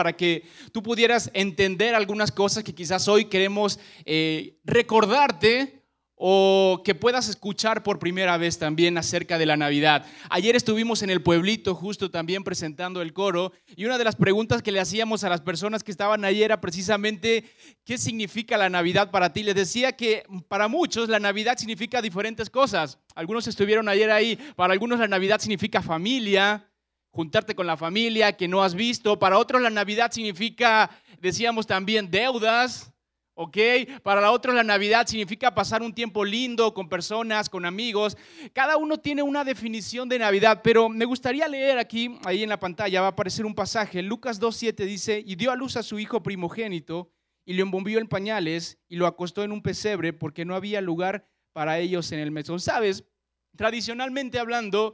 para que tú pudieras entender algunas cosas que quizás hoy queremos eh, recordarte o que puedas escuchar por primera vez también acerca de la Navidad. Ayer estuvimos en el pueblito justo también presentando el coro y una de las preguntas que le hacíamos a las personas que estaban ayer era precisamente qué significa la Navidad para ti. Les decía que para muchos la Navidad significa diferentes cosas. Algunos estuvieron ayer ahí, para algunos la Navidad significa familia, juntarte con la familia que no has visto, para otros la Navidad significa, decíamos también, deudas ¿ok? Para otra la Navidad significa pasar un tiempo lindo con personas, con amigos. Cada uno tiene una definición de Navidad, pero me gustaría leer aquí, ahí en la pantalla va a aparecer un pasaje. Lucas 2.7 dice, y dio a luz a su hijo primogénito y lo embombió en pañales y lo acostó en un pesebre porque no había lugar para ellos en el mesón. ¿Sabes? Tradicionalmente hablando,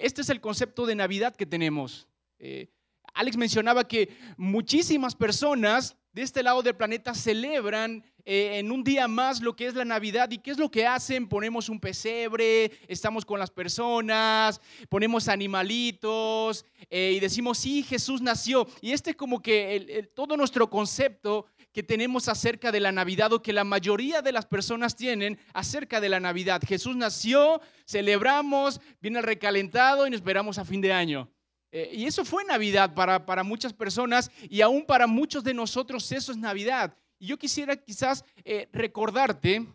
este es el concepto de Navidad que tenemos. Eh, Alex mencionaba que muchísimas personas de este lado del planeta celebran eh, en un día más lo que es la Navidad. ¿Y qué es lo que hacen? Ponemos un pesebre, estamos con las personas, ponemos animalitos eh, y decimos, sí, Jesús nació. Y este es como que todo nuestro concepto que tenemos acerca de la Navidad o que la mayoría de las personas tienen acerca de la Navidad. Jesús nació, celebramos, viene recalentado y nos esperamos a fin de año. Eh, y eso fue Navidad para, para muchas personas y aún para muchos de nosotros eso es Navidad. Y yo quisiera quizás eh, recordarte,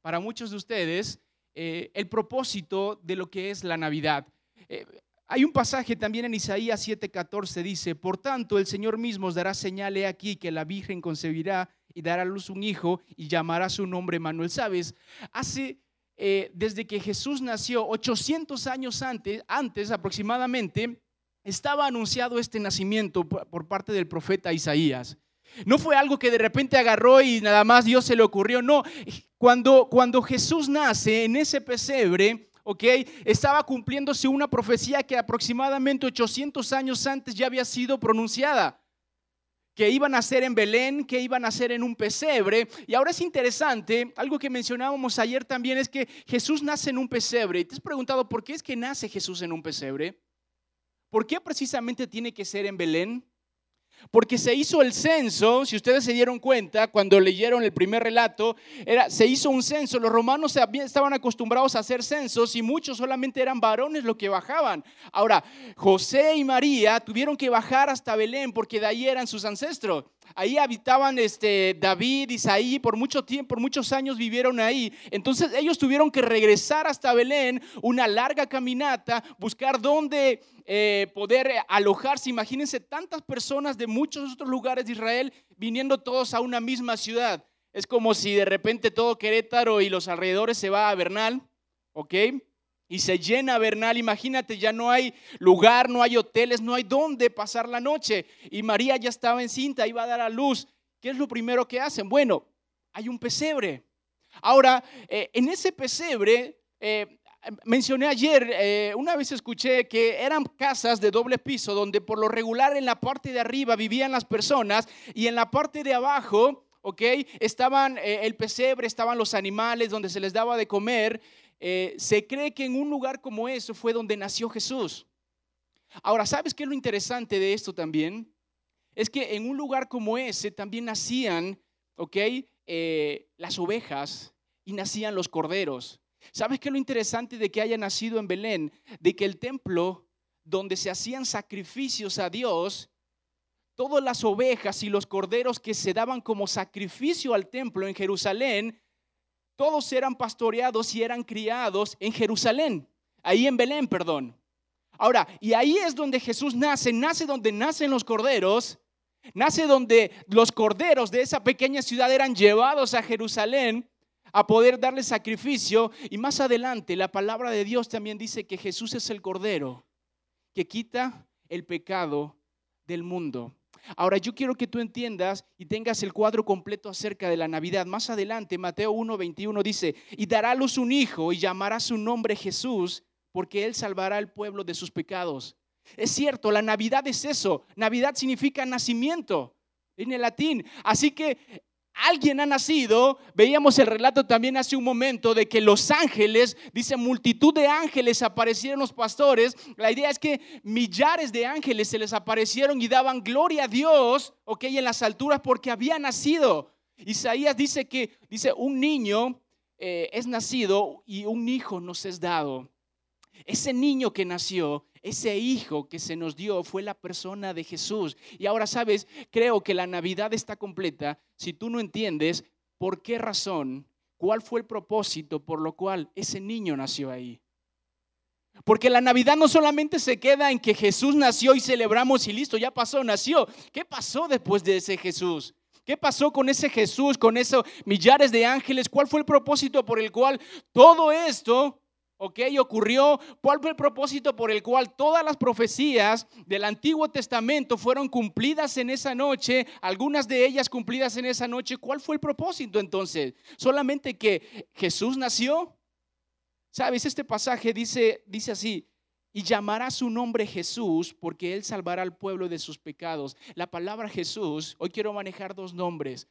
para muchos de ustedes, eh, el propósito de lo que es la Navidad. Hay un pasaje también en Isaías 7:14, dice, por tanto el Señor mismo os dará señal aquí que la Virgen concebirá y dará a luz un hijo y llamará su nombre Manuel. ¿Sabes? Hace... desde que Jesús nació, 800 años antes, antes aproximadamente, estaba anunciado este nacimiento por parte del profeta Isaías. No fue algo que de repente agarró y nada más Dios se le ocurrió. No, cuando, cuando Jesús nace en ese pesebre, ¿ok? Estaba cumpliéndose una profecía que aproximadamente 800 años antes ya había sido pronunciada. Que iban a ser en Belén, que iban a ser en un pesebre. Y ahora es interesante, algo que mencionábamos ayer también es que Jesús nace en un pesebre. ¿Y te has preguntado por qué es que nace Jesús en un pesebre? ¿Por qué precisamente tiene que ser en Belén? Porque se hizo el censo, si ustedes se dieron cuenta cuando leyeron el primer relato, era, se hizo un censo, los romanos estaban acostumbrados a hacer censos y muchos solamente eran varones los que bajaban. Ahora, José y María tuvieron que bajar hasta Belén porque de ahí eran sus ancestros. Ahí habitaban este, David, Isaí, por mucho tiempo, por muchos años vivieron ahí. Entonces ellos tuvieron que regresar hasta Belén, una larga caminata, buscar dónde eh, poder alojarse. Imagínense tantas personas de muchos otros lugares de Israel viniendo todos a una misma ciudad. Es como si de repente todo Querétaro y los alrededores se va a Bernal, ¿ok? Y se llena Bernal, imagínate, ya no hay lugar, no hay hoteles, no hay dónde pasar la noche. Y María ya estaba encinta, iba a dar a luz. ¿Qué es lo primero que hacen? Bueno, hay un pesebre. Ahora, eh, en ese pesebre, eh, mencioné ayer, eh, una vez escuché que eran casas de doble piso, donde por lo regular en la parte de arriba vivían las personas y en la parte de abajo, ¿ok? Estaban el pesebre, estaban los animales donde se les daba de comer eh, se cree que en un lugar como eso fue donde nació Jesús. Ahora, ¿sabes qué es lo interesante de esto también? Es que en un lugar como ese también nacían, ¿ok? Eh, las ovejas y nacían los corderos. ¿Sabes qué es lo interesante de que haya nacido en Belén? De que el templo donde se hacían sacrificios a Dios, todas las ovejas y los corderos que se daban como sacrificio al templo en Jerusalén, todos eran pastoreados y eran criados en Jerusalén, ahí en Belén, perdón. Ahora, y ahí es donde Jesús nace, nace donde nacen los corderos, nace donde los corderos de esa pequeña ciudad eran llevados a Jerusalén a poder darle sacrificio. Y más adelante la palabra de Dios también dice que Jesús es el cordero que quita el pecado del mundo. Ahora yo quiero que tú entiendas y tengas el cuadro completo acerca de la Navidad. Más adelante, Mateo 1:21 dice, y dará a luz un hijo y llamará su nombre Jesús, porque él salvará al pueblo de sus pecados. Es cierto, la Navidad es eso. Navidad significa nacimiento en el latín. Así que alguien ha nacido. Veíamos el relato también hace un momento de que los ángeles, dice multitud de ángeles aparecieron los pastores. La idea es que millares de ángeles se les aparecieron y daban gloria a Dios, ok, en las alturas porque había nacido. Isaías dice que, dice, un niño eh, es nacido y un hijo nos es dado. Ese niño que nació, ese hijo que se nos dio fue la persona de Jesús. Y ahora sabes, creo que la Navidad está completa si tú no entiendes por qué razón, cuál fue el propósito por lo cual ese niño nació ahí. Porque la Navidad no solamente se queda en que Jesús nació y celebramos y listo, ya pasó, nació. ¿Qué pasó después de ese Jesús? ¿Qué pasó con ese Jesús, con esos millares de ángeles? ¿Cuál fue el propósito por el cual todo esto ¿ok? Ocurrió, ¿cuál fue el propósito por el cual todas las profecías del Antiguo Testamento fueron cumplidas en esa noche? Algunas de ellas cumplidas en esa noche. ¿Cuál fue el propósito entonces? ¿Solamente que Jesús nació? ¿Sabes? Este pasaje dice, dice así, y llamará su nombre Jesús porque él salvará al pueblo de sus pecados. La palabra Jesús, hoy quiero manejar dos nombres.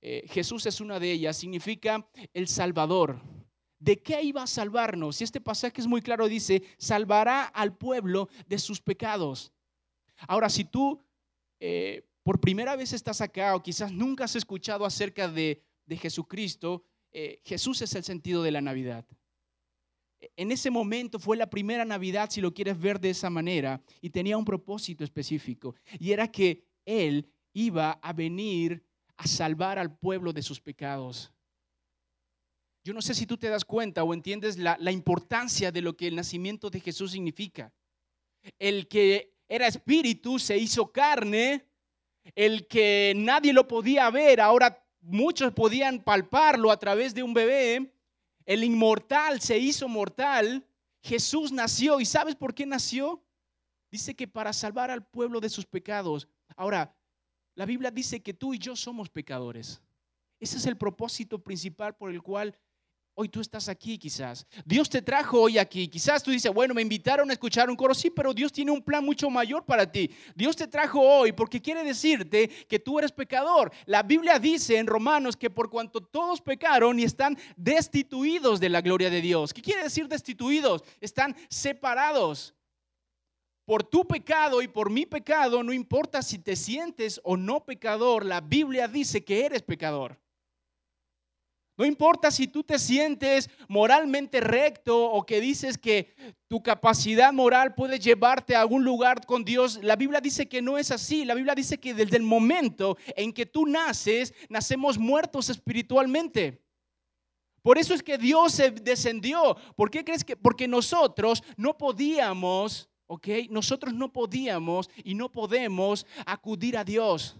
Eh, Jesús es una de ellas, significa el Salvador. ¿De qué iba a salvarnos? Y este pasaje es muy claro, dice, salvará al pueblo de sus pecados. Ahora, si tú eh, por primera vez estás acá o quizás nunca has escuchado acerca de, Jesucristo, eh, Jesús es el sentido de la Navidad. En ese momento fue la primera Navidad, si lo quieres ver de esa manera, y tenía un propósito específico, y era que Él iba a venir a salvar al pueblo de sus pecados. Yo no sé si tú te das cuenta o entiendes la, importancia de lo que el nacimiento de Jesús significa. El que era espíritu se hizo carne, el que nadie lo podía ver, ahora muchos podían palparlo a través de un bebé, el inmortal se hizo mortal, Jesús nació y ¿sabes por qué nació? Dice que para salvar al pueblo de sus pecados. Ahora, la Biblia dice que tú y yo somos pecadores. Ese es el propósito principal por el cual Hoy tú estás aquí quizás. Dios te trajo hoy aquí. Quizás tú dices, bueno, me invitaron a escuchar un coro. Sí, pero Dios tiene un plan mucho mayor para ti. Dios te trajo hoy porque quiere decirte que tú eres pecador. La Biblia dice en Romanos que por cuanto todos pecaron y están destituidos de la gloria de Dios. ¿Qué quiere decir destituidos? Están separados. Por tu pecado y por mi pecado, no importa si te sientes o no pecador, la Biblia dice que eres pecador. No importa si tú te sientes moralmente recto o que dices que tu capacidad moral puede llevarte a algún lugar con Dios. La Biblia dice que no es así. La Biblia dice que desde el momento en que tú naces, nacemos muertos espiritualmente. Por eso es que Dios se descendió. ¿Por qué crees que? Porque nosotros no podíamos, ¿ok? Nosotros no podíamos y no podemos acudir a Dios.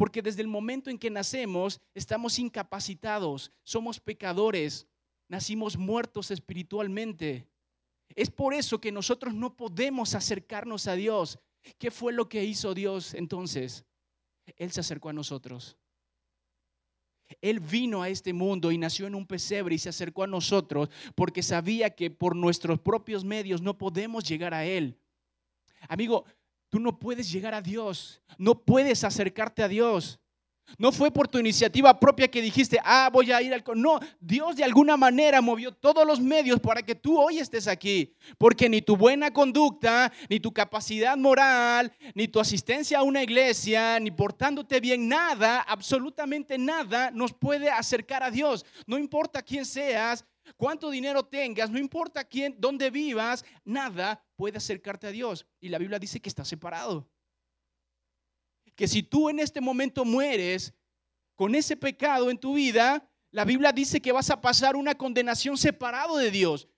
Porque desde el momento en que nacemos estamos incapacitados, somos pecadores, nacimos muertos espiritualmente. Es por eso que nosotros no podemos acercarnos a Dios. ¿Qué fue lo que hizo Dios entonces? Él se acercó a nosotros. Él vino a este mundo y nació en un pesebre y se acercó a nosotros porque sabía que por nuestros propios medios no podemos llegar a Él. Amigo, Tú no puedes llegar a Dios, no puedes acercarte a Dios. No fue por tu iniciativa propia que dijiste, ah, voy a ir al... No, Dios de alguna manera movió todos los medios para que tú hoy estés aquí. Porque ni tu buena conducta, ni tu capacidad moral, ni tu asistencia a una iglesia, ni portándote bien, nada, absolutamente nada nos puede acercar a Dios. No importa quién seas, cuánto dinero tengas, no importa quién, dónde vivas, nada puede acercarte a Dios. Y la Biblia dice que está separado. Que si tú en este momento mueres con ese pecado en tu vida, la Biblia dice que vas a pasar una condenación separado de Dios.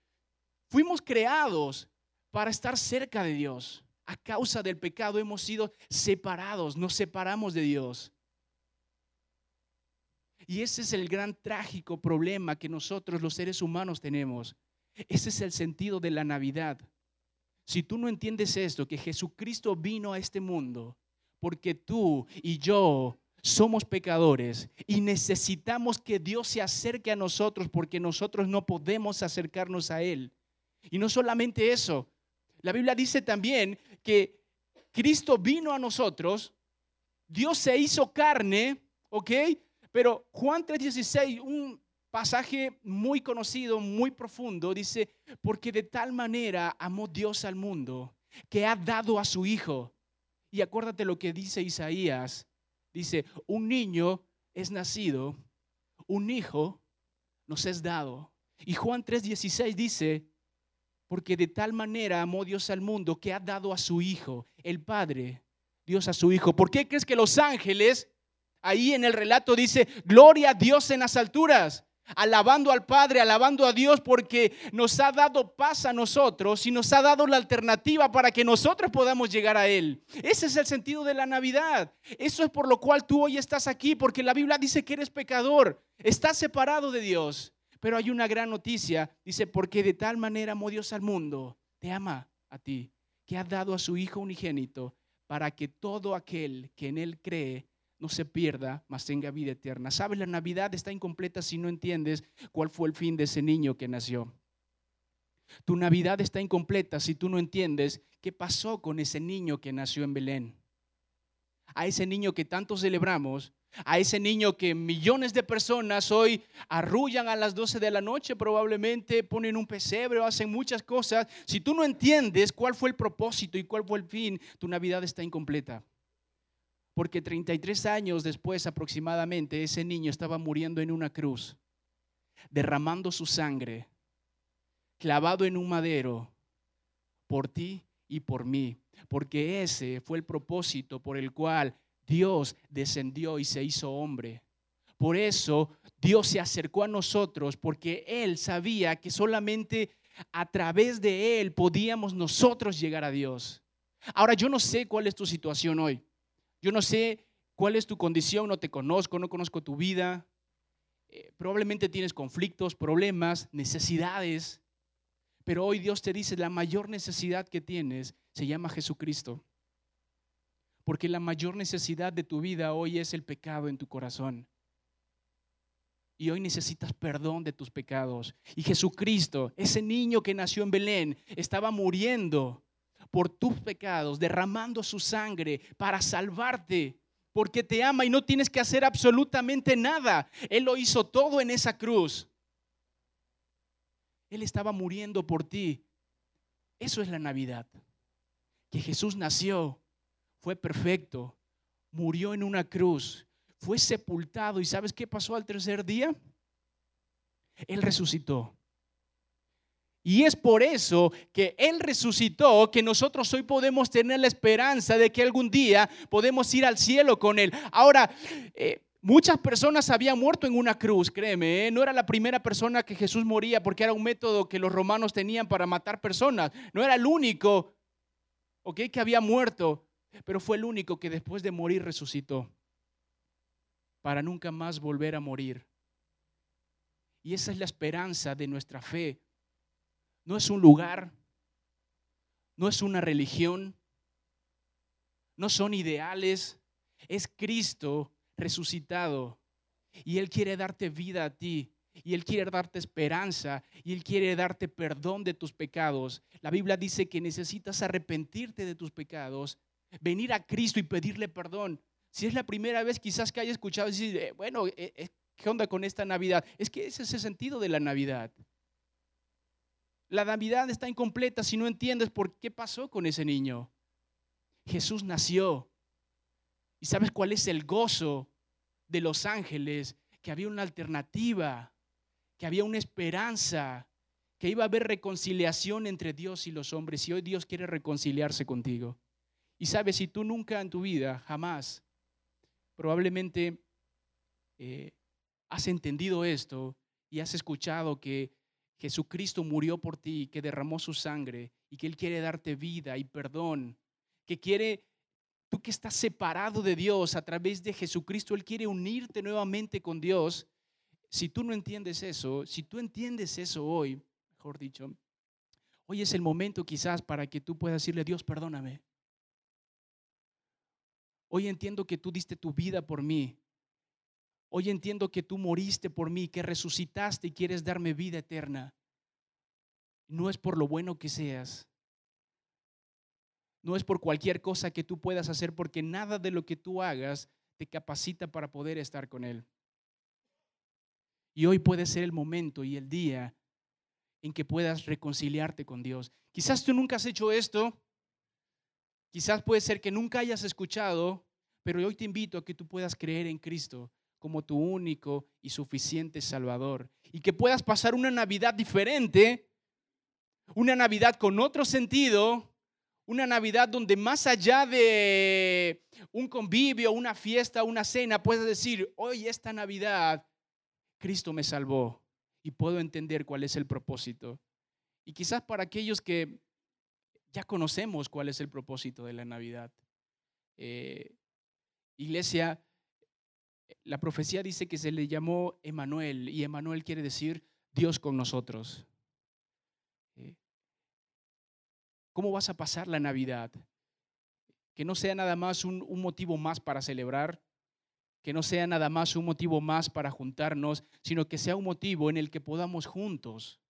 Fuimos creados para estar cerca de Dios. A causa del pecado hemos sido separados, nos separamos de Dios. Y ese es el gran trágico problema que nosotros los seres humanos tenemos. Ese es el sentido de la Navidad. Si tú no entiendes esto, que Jesucristo vino a este mundo porque tú y yo somos pecadores y necesitamos que Dios se acerque a nosotros porque nosotros no podemos acercarnos a Él. Y no solamente eso, la Biblia dice también que Cristo vino a nosotros, Dios se hizo carne ¿ok? Pero Juan 3:16, un pasaje muy conocido, muy profundo, dice, porque de tal manera amó Dios al mundo que ha dado a su Hijo. Y acuérdate lo que dice Isaías. Dice, un niño es nacido, un hijo nos es dado. Y Juan 3:16 dice, porque de tal manera amó Dios al mundo que ha dado a su Hijo, el Padre, Dios a su Hijo. ¿Por qué crees que los ángeles, ahí en el relato dice, gloria a Dios en las alturas? alabando al Padre, alabando a Dios porque nos ha dado paz a nosotros y nos ha dado la alternativa para que nosotros podamos llegar a Él. Ese es el sentido de la Navidad. Eso es por lo cual tú hoy estás aquí, porque la Biblia dice que eres pecador, estás separado de Dios. Pero hay una gran noticia, dice, porque de tal manera amó Dios al mundo, te ama a ti, que ha dado a su Hijo unigénito para que todo aquel que en Él cree no se pierda, mas tenga vida eterna. ¿Sabes? La Navidad está incompleta si no entiendes cuál fue el fin de ese niño que nació. Tu Navidad está incompleta si tú no entiendes qué pasó con ese niño que nació en Belén. A ese niño que tanto celebramos, a ese niño que millones de personas hoy arrullan a las 12 de la noche, probablemente ponen un pesebre o hacen muchas cosas. Si tú no entiendes cuál fue el propósito y cuál fue el fin, tu Navidad está incompleta. Porque 33 años después aproximadamente ese niño estaba muriendo en una cruz, derramando su sangre, clavado en un madero, por ti y por mí. Porque ese fue el propósito por el cual Dios descendió y se hizo hombre. Por eso Dios se acercó a nosotros, porque Él sabía que solamente a través de Él podíamos nosotros llegar a Dios. Ahora yo no sé cuál es tu situación hoy. Yo no sé cuál es tu condición, no te conozco, no conozco tu vida. Eh, probablemente tienes conflictos, problemas, necesidades. Pero hoy Dios te dice, la mayor necesidad que tienes se llama Jesucristo. Porque la mayor necesidad de tu vida hoy es el pecado en tu corazón. Y hoy necesitas perdón de tus pecados. Y Jesucristo, ese niño que nació en Belén, estaba muriendo por tus pecados, derramando su sangre para salvarte, porque te ama y no tienes que hacer absolutamente nada. Él lo hizo todo en esa cruz. Él estaba muriendo por ti. Eso es la Navidad. Que Jesús nació, fue perfecto, murió en una cruz, fue sepultado y ¿sabes qué pasó al tercer día? Él resucitó. Y es por eso que Él resucitó, que nosotros hoy podemos tener la esperanza de que algún día podemos ir al cielo con Él. Ahora, eh, muchas personas habían muerto en una cruz, créeme, ¿eh? no era la primera persona que Jesús moría porque era un método que los romanos tenían para matar personas, no era el único ¿ok? que había muerto, pero fue el único que después de morir resucitó para nunca más volver a morir. Y esa es la esperanza de nuestra fe no es un lugar, no es una religión, no son ideales, es Cristo resucitado. Y Él quiere darte vida a ti, y Él quiere darte esperanza, y Él quiere darte perdón de tus pecados. La Biblia dice que necesitas arrepentirte de tus pecados, venir a Cristo y pedirle perdón. Si es la primera vez quizás que haya escuchado decir, eh, bueno, eh, eh, ¿qué onda con esta Navidad? Es que ese es el sentido de la Navidad. La Navidad está incompleta si no entiendes por qué pasó con ese niño. Jesús nació. ¿Y sabes cuál es el gozo de los ángeles? Que había una alternativa, que había una esperanza, que iba a haber reconciliación entre Dios y los hombres. Y hoy Dios quiere reconciliarse contigo. Y sabes, si tú nunca en tu vida, jamás, probablemente eh, has entendido esto y has escuchado que Jesucristo murió por ti, que derramó su sangre y que Él quiere darte vida y perdón, que quiere, tú que estás separado de Dios a través de Jesucristo, Él quiere unirte nuevamente con Dios. Si tú no entiendes eso, si tú entiendes eso hoy, mejor dicho, hoy es el momento quizás para que tú puedas decirle, Dios, perdóname. Hoy entiendo que tú diste tu vida por mí. Hoy entiendo que tú moriste por mí, que resucitaste y quieres darme vida eterna. No es por lo bueno que seas. No es por cualquier cosa que tú puedas hacer, porque nada de lo que tú hagas te capacita para poder estar con Él. Y hoy puede ser el momento y el día en que puedas reconciliarte con Dios. Quizás tú nunca has hecho esto, quizás puede ser que nunca hayas escuchado, pero hoy te invito a que tú puedas creer en Cristo como tu único y suficiente Salvador y que puedas pasar una Navidad diferente, una Navidad con otro sentido, una Navidad donde más allá de un convivio, una fiesta, una cena, puedes decir, hoy esta Navidad Cristo me salvó y puedo entender cuál es el propósito. Y quizás para aquellos que ya conocemos cuál es el propósito de la Navidad. Eh, iglesia, la profecía dice que se le llamó Emanuel y Emanuel quiere decir Dios con nosotros. Eh, ¿Cómo vas a pasar la Navidad? Que no sea nada más un, motivo más para celebrar, que no sea nada más un motivo más para juntarnos, sino que sea un motivo en el que podamos juntos,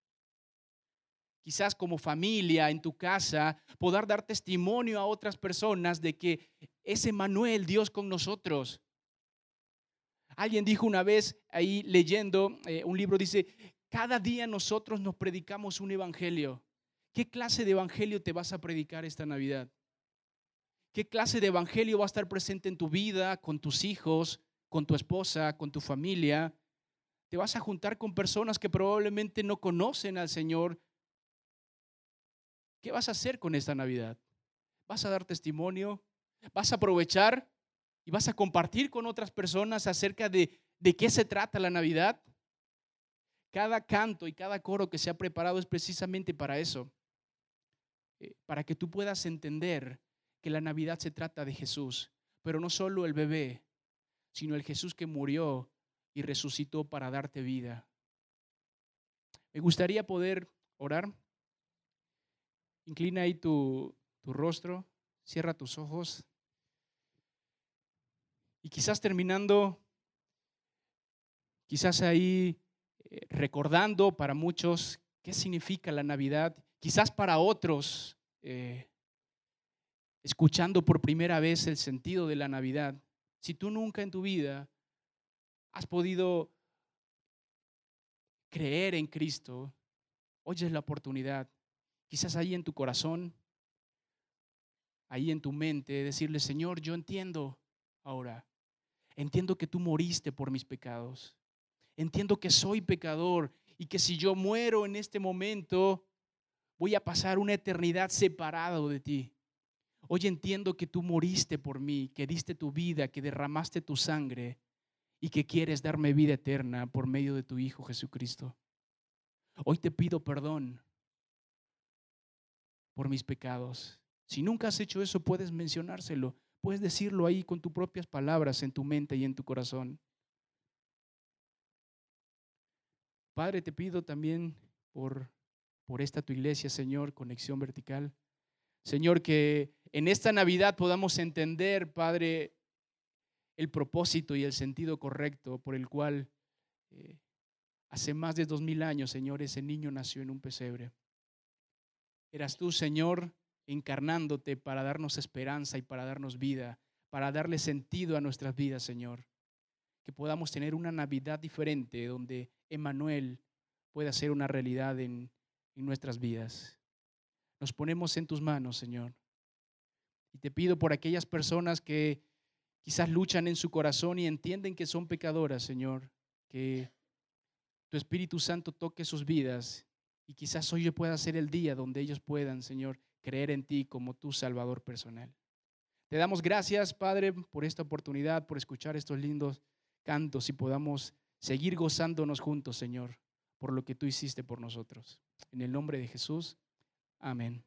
quizás como familia, en tu casa, poder dar testimonio a otras personas de que es Manuel, Dios con nosotros. Alguien dijo una vez ahí leyendo eh, un libro, dice, cada día nosotros nos predicamos un evangelio. ¿Qué clase de evangelio te vas a predicar esta Navidad? ¿Qué clase de evangelio va a estar presente en tu vida, con tus hijos, con tu esposa, con tu familia? Te vas a juntar con personas que probablemente no conocen al Señor. ¿Qué vas a hacer con esta Navidad? ¿Vas a dar testimonio? ¿Vas a aprovechar y vas a compartir con otras personas acerca de, de qué se trata la Navidad? Cada canto y cada coro que se ha preparado es precisamente para eso, eh, para que tú puedas entender que la Navidad se trata de Jesús, pero no solo el bebé, sino el Jesús que murió y resucitó para darte vida. Me gustaría poder orar. Inclina ahí tu, tu rostro, cierra tus ojos. Y quizás terminando, quizás ahí eh, recordando para muchos qué significa la Navidad, quizás para otros eh, escuchando por primera vez el sentido de la Navidad, si tú nunca en tu vida has podido creer en Cristo, hoy es la oportunidad, quizás ahí en tu corazón, ahí en tu mente, decirle, Señor, yo entiendo ahora, entiendo que tú moriste por mis pecados, entiendo que soy pecador y que si yo muero en este momento, voy a pasar una eternidad separado de ti. Hoy entiendo que tú moriste por mí, que diste tu vida, que derramaste tu sangre y que quieres darme vida eterna por medio de tu Hijo Jesucristo. Hoy te pido perdón por mis pecados. Si nunca has hecho eso, puedes mencionárselo, puedes decirlo ahí con tus propias palabras en tu mente y en tu corazón. Padre, te pido también por, por esta tu iglesia, Señor, conexión vertical. Señor, que en esta Navidad podamos entender, Padre, el propósito y el sentido correcto por el cual eh, hace más de dos mil años, Señor, ese niño nació en un pesebre. Eras tú, Señor, encarnándote para darnos esperanza y para darnos vida, para darle sentido a nuestras vidas, Señor. Que podamos tener una Navidad diferente donde Emanuel pueda ser una realidad en nuestras vidas. Nos ponemos en tus manos, Señor. Y te pido por aquellas personas que quizás luchan en su corazón y entienden que son pecadoras, Señor, que tu Espíritu Santo toque sus vidas y quizás hoy pueda ser el día donde ellos puedan, Señor, creer en ti como tu Salvador personal. Te damos gracias, Padre, por esta oportunidad, por escuchar estos lindos cantos y podamos seguir gozándonos juntos, Señor, por lo que tú hiciste por nosotros. En el nombre de Jesús. Amén.